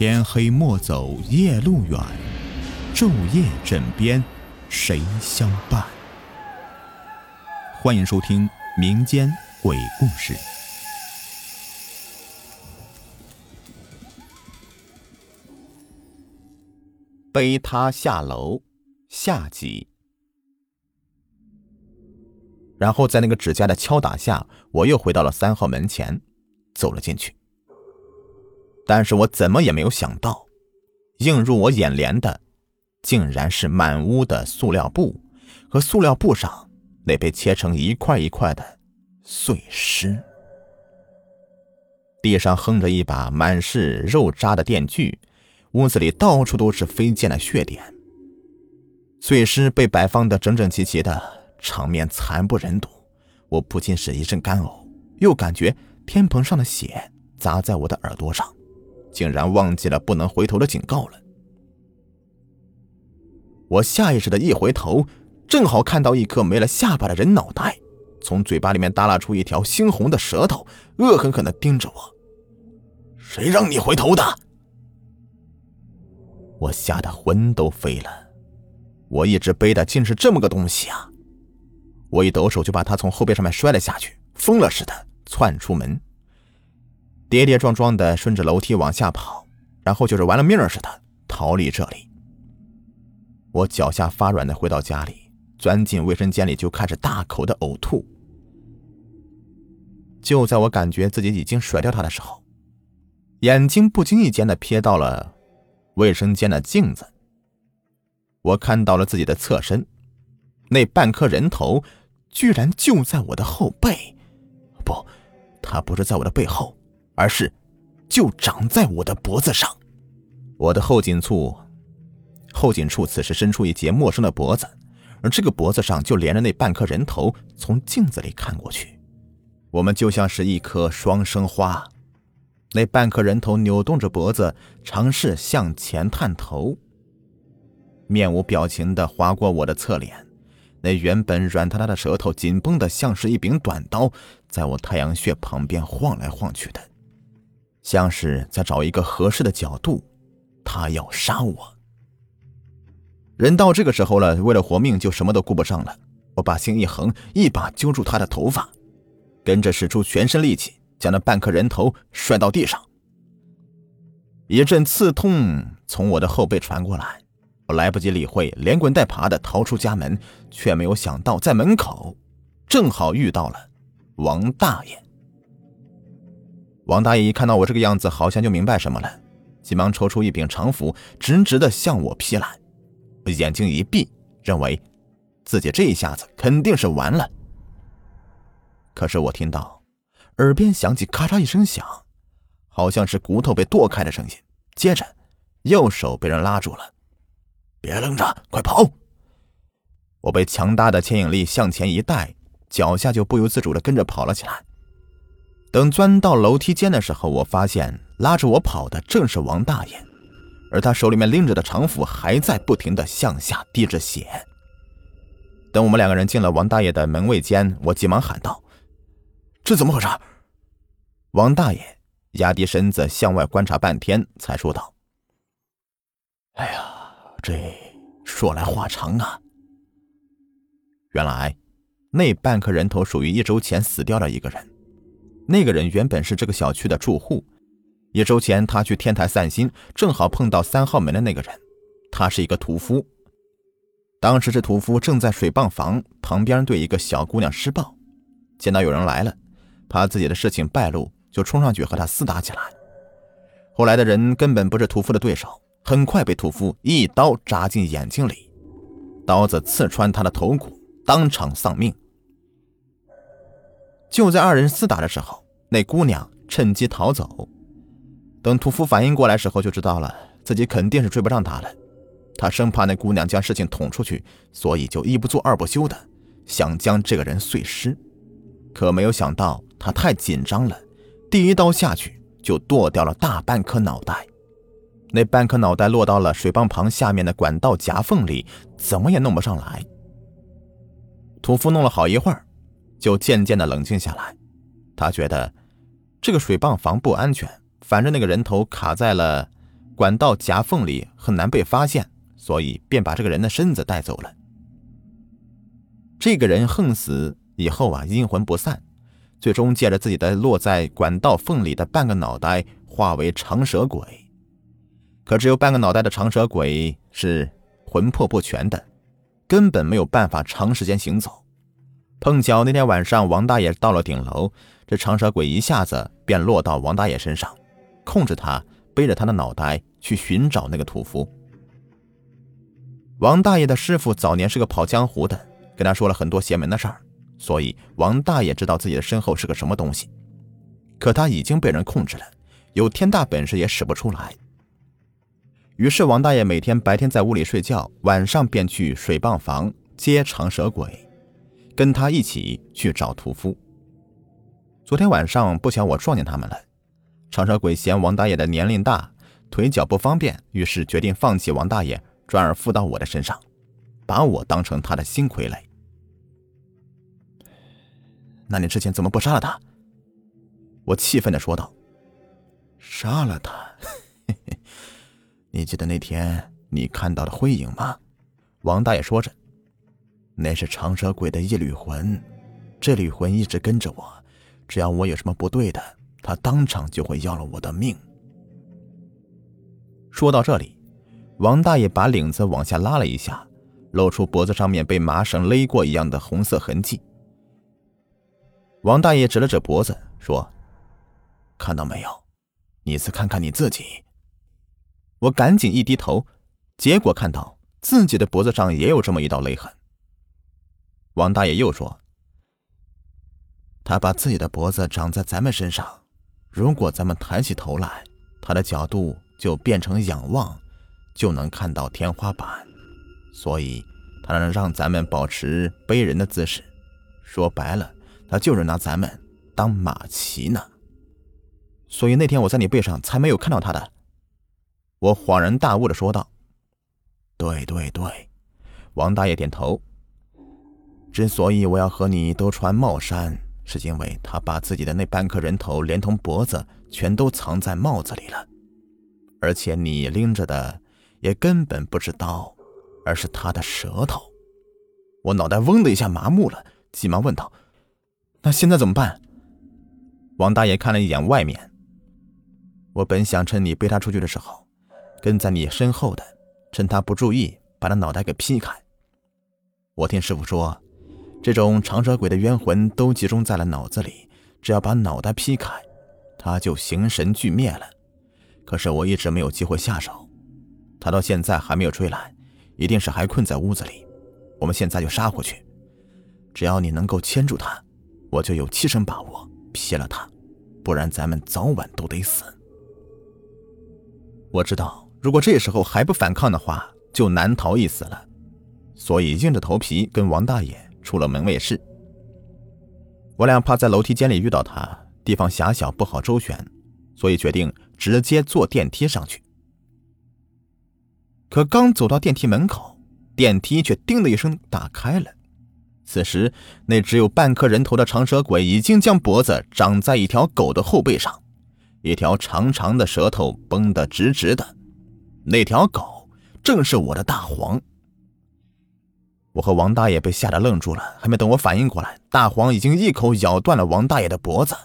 天黑莫走夜路远，昼夜枕边谁相伴？欢迎收听民间鬼故事。背他下楼，下集。然后在那个指甲的敲打下，我又回到了三号门前，走了进去。但是我怎么也没有想到，映入我眼帘的，竟然是满屋的塑料布和塑料布上那被切成一块一块的碎尸。地上横着一把满是肉渣的电锯，屋子里到处都是飞溅的血点。碎尸被摆放的整整齐齐的，场面惨不忍睹。我不禁是一阵干呕，又感觉天棚上的血砸在我的耳朵上。竟然忘记了不能回头的警告了。我下意识的一回头，正好看到一颗没了下巴的人脑袋，从嘴巴里面耷拉出一条猩红的舌头，恶狠狠的盯着我。谁让你回头的？我吓得魂都飞了。我一直背的竟是这么个东西啊！我一抖手就把他从后背上面摔了下去，疯了似的窜出门。跌跌撞撞的顺着楼梯往下跑，然后就是玩了命似的逃离这里。我脚下发软的回到家里，钻进卫生间里就开始大口的呕吐。就在我感觉自己已经甩掉他的时候，眼睛不经意间的瞥到了卫生间的镜子。我看到了自己的侧身，那半颗人头居然就在我的后背，不，他不是在我的背后。而是，就长在我的脖子上，我的后颈处，后颈处此时伸出一截陌生的脖子，而这个脖子上就连着那半颗人头。从镜子里看过去，我们就像是一颗双生花。那半颗人头扭动着脖子，尝试向前探头，面无表情的划过我的侧脸。那原本软塌塌的舌头紧绷的像是一柄短刀，在我太阳穴旁边晃来晃去的。像是在找一个合适的角度，他要杀我。人到这个时候了，为了活命就什么都顾不上了。我把心一横，一把揪住他的头发，跟着使出全身力气，将那半颗人头摔到地上。一阵刺痛从我的后背传过来，我来不及理会，连滚带爬的逃出家门，却没有想到在门口正好遇到了王大爷。王大爷一看到我这个样子，好像就明白什么了，急忙抽出一柄长斧，直直的向我劈来。我眼睛一闭，认为自己这一下子肯定是完了。可是我听到耳边响起咔嚓一声响，好像是骨头被剁开的声音。接着，右手被人拉住了，“别愣着，快跑！”我被强大的牵引力向前一带，脚下就不由自主的跟着跑了起来。等钻到楼梯间的时候，我发现拉着我跑的正是王大爷，而他手里面拎着的长斧还在不停的向下滴着血。等我们两个人进了王大爷的门卫间，我急忙喊道：“这怎么回事？”王大爷压低身子向外观察半天，才说道：“哎呀，这说来话长啊。原来那半颗人头属于一周前死掉的一个人。”那个人原本是这个小区的住户，一周前他去天台散心，正好碰到三号门的那个人。他是一个屠夫，当时这屠夫正在水泵房旁边对一个小姑娘施暴，见到有人来了，怕自己的事情败露，就冲上去和他厮打起来。后来的人根本不是屠夫的对手，很快被屠夫一刀扎进眼睛里，刀子刺穿他的头骨，当场丧命。就在二人厮打的时候，那姑娘趁机逃走。等屠夫反应过来时候，就知道了自己肯定是追不上他了。他生怕那姑娘将事情捅出去，所以就一不做二不休的想将这个人碎尸。可没有想到他太紧张了，第一刀下去就剁掉了大半颗脑袋。那半颗脑袋落到了水泵旁下面的管道夹缝里，怎么也弄不上来。屠夫弄了好一会儿。就渐渐的冷静下来，他觉得这个水泵房不安全，反正那个人头卡在了管道夹缝里很难被发现，所以便把这个人的身子带走了。这个人横死以后啊，阴魂不散，最终借着自己的落在管道缝里的半个脑袋，化为长蛇鬼。可只有半个脑袋的长蛇鬼是魂魄不全的，根本没有办法长时间行走。碰巧那天晚上，王大爷到了顶楼，这长蛇鬼一下子便落到王大爷身上，控制他背着他的脑袋去寻找那个屠夫。王大爷的师傅早年是个跑江湖的。跟他说了很多邪门的事儿，所以王大爷知道自己的身后是个什么东西。可他已经被人控制了，有天大本事也使不出来。于是王大爷每天白天在屋里睡觉，晚上便去水泵房接长蛇鬼，跟他一起去找屠夫。昨天晚上不巧我撞见他们了，长舌鬼嫌王大爷的年龄大，腿脚不方便，于是决定放弃王大爷，转而附到我的身上，把我当成他的新傀儡。那你之前怎么不杀了他？我气愤的说道。杀了他？你记得那天你看到的灰影吗？王大爷说着，那是长蛇鬼的一缕魂，这缕魂一直跟着我，只要我有什么不对的，他当场就会要了我的命。说到这里，王大爷把领子往下拉了一下，露出脖子上面被麻绳勒过一样的红色痕迹。王大爷指了指脖子，说：“看到没有？你再看看你自己。”我赶紧一低头，结果看到自己的脖子上也有这么一道勒痕。王大爷又说：“他把自己的脖子长在咱们身上，如果咱们抬起头来，他的角度就变成仰望，就能看到天花板，所以他能让咱们保持背人的姿势。说白了。”他就是拿咱们当马骑呢，所以那天我在你背上才没有看到他的。我恍然大悟的说道：“对对对。”王大爷点头。之所以我要和你都穿帽衫，是因为他把自己的那半颗人头连同脖子全都藏在帽子里了，而且你拎着的也根本不是刀，而是他的舌头。我脑袋嗡的一下麻木了，急忙问道。那现在怎么办？王大爷看了一眼外面。我本想趁你背他出去的时候，跟在你身后的，趁他不注意，把他脑袋给劈开。我听师傅说，这种长蛇鬼的冤魂都集中在了脑子里，只要把脑袋劈开，他就形神俱灭了。可是我一直没有机会下手，他到现在还没有追来，一定是还困在屋子里。我们现在就杀过去，只要你能够牵住他。我就有七成把握劈了他，不然咱们早晚都得死。我知道，如果这时候还不反抗的话，就难逃一死了，所以硬着头皮跟王大爷出了门卫室。我俩怕在楼梯间里遇到他，地方狭小不好周旋，所以决定直接坐电梯上去。可刚走到电梯门口，电梯却“叮”的一声打开了。此时，那只有半颗人头的长蛇鬼已经将脖子长在一条狗的后背上，一条长长的舌头绷得直直的。那条狗正是我的大黄。我和王大爷被吓得愣住了，还没等我反应过来，大黄已经一口咬断了王大爷的脖子，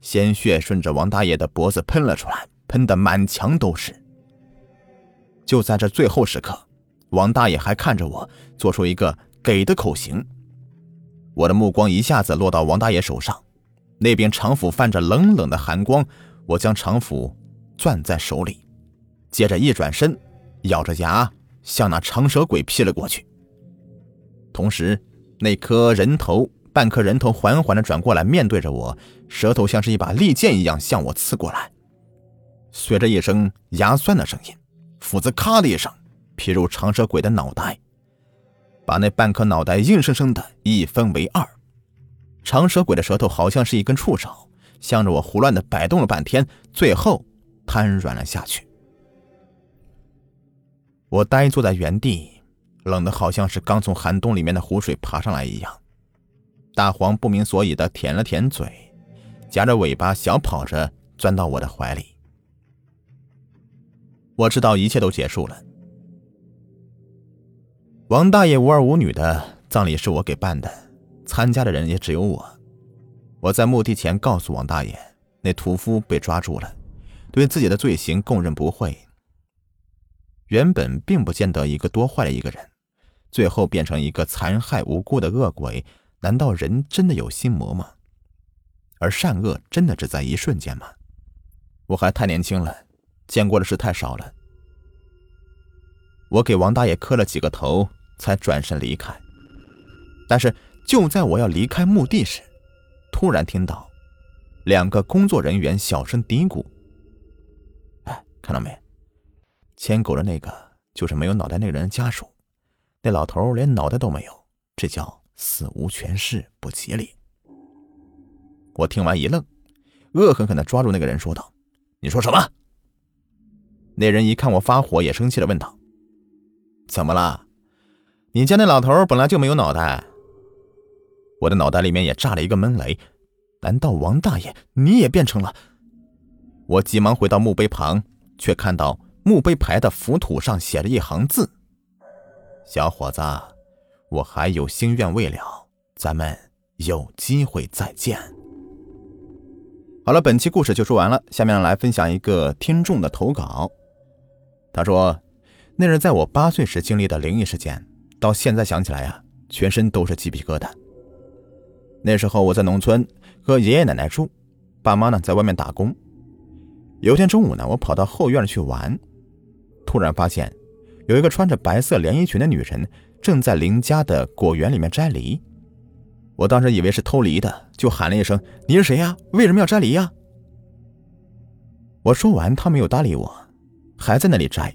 鲜血顺着王大爷的脖子喷了出来，喷得满墙都是。就在这最后时刻，王大爷还看着我，做出一个给的口型。我的目光一下子落到王大爷手上，那边长斧泛着冷冷的寒光。我将长斧攥在手里，接着一转身，咬着牙向那长蛇鬼劈了过去。同时，那颗人头，半颗人头缓缓地转过来，面对着我，舌头像是一把利剑一样向我刺过来。随着一声牙酸的声音，斧子咔的一声劈入长蛇鬼的脑袋。把那半颗脑袋硬生生的一分为二，长蛇鬼的舌头好像是一根触手，向着我胡乱的摆动了半天，最后瘫软了下去。我呆坐在原地，冷的好像是刚从寒冬里面的湖水爬上来一样。大黄不明所以的舔了舔嘴，夹着尾巴小跑着钻到我的怀里。我知道一切都结束了。王大爷无儿无女的葬礼是我给办的，参加的人也只有我。我在墓地前告诉王大爷，那屠夫被抓住了，对自己的罪行供认不讳。原本并不见得一个多坏的一个人，最后变成一个残害无辜的恶鬼。难道人真的有心魔吗？而善恶真的只在一瞬间吗？我还太年轻了，见过的事太少了。我给王大爷磕了几个头，才转身离开。但是就在我要离开墓地时，突然听到两个工作人员小声嘀咕：“哎，看到没？牵狗的那个就是没有脑袋那个人的家属。那老头连脑袋都没有，这叫死无全尸，不吉利。”我听完一愣，恶狠狠的抓住那个人说道：“你说什么？”那人一看我发火，也生气的问道：“怎么了？你家那老头本来就没有脑袋。”我的脑袋里面也炸了一个闷雷，难道王大爷你也变成了？我急忙回到墓碑旁，却看到墓碑牌的浮土上写着一行字：“小伙子，我还有心愿未了，咱们有机会再见。”好了，本期故事就说完了，下面来分享一个听众的投稿。他说：“那是在我八岁时经历的灵异事件，到现在想起来呀，全身都是鸡皮疙瘩。”那时候我在农村和爷爷奶奶住，爸妈呢在外面打工。有天中午呢，我跑到后院去玩，突然发现有一个穿着白色连衣裙的女人正在邻家的果园里面摘梨。我当时以为是偷梨的，就喊了一声：“你是谁呀？为什么要摘梨呀？”我说完，他没有搭理我，还在那里摘。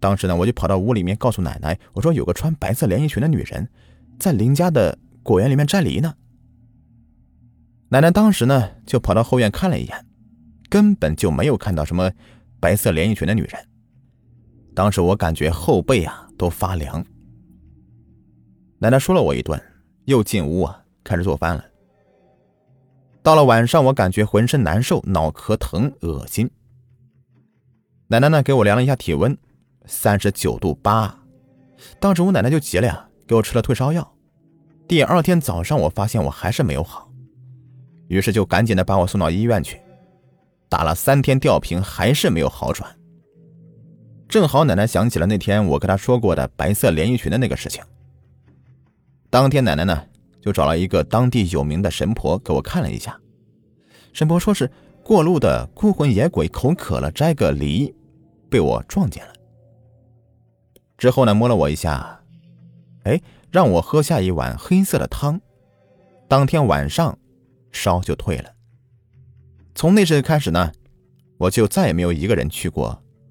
当时呢，我就跑到屋里面告诉奶奶：“我说有个穿白色连衣裙的女人在邻家的果园里面摘梨呢。”奶奶当时呢，就跑到后院看了一眼，根本就没有看到什么白色连衣裙的女人。当时我感觉后背啊都发凉。奶奶说了我一顿，又进屋啊开始做饭了。到了晚上，我感觉浑身难受，脑壳疼，恶心。奶奶呢给我量了一下体温，三十九度八。当时我奶奶就急了呀，给我吃了退烧药。第二天早上，我发现我还是没有好。于是就赶紧的把我送到医院去，打了三天吊瓶还是没有好转。正好奶奶想起了那天我跟她说过的白色连衣裙的那个事情。当天奶奶呢就找了一个当地有名的神婆给我看了一下，神婆说是过路的孤魂野鬼口渴了摘个梨，被我撞见了。之后呢摸了我一下，哎，让我喝下一碗黑色的汤。当天晚上。烧就退了。从那时开始呢，我就再也没有一个人去过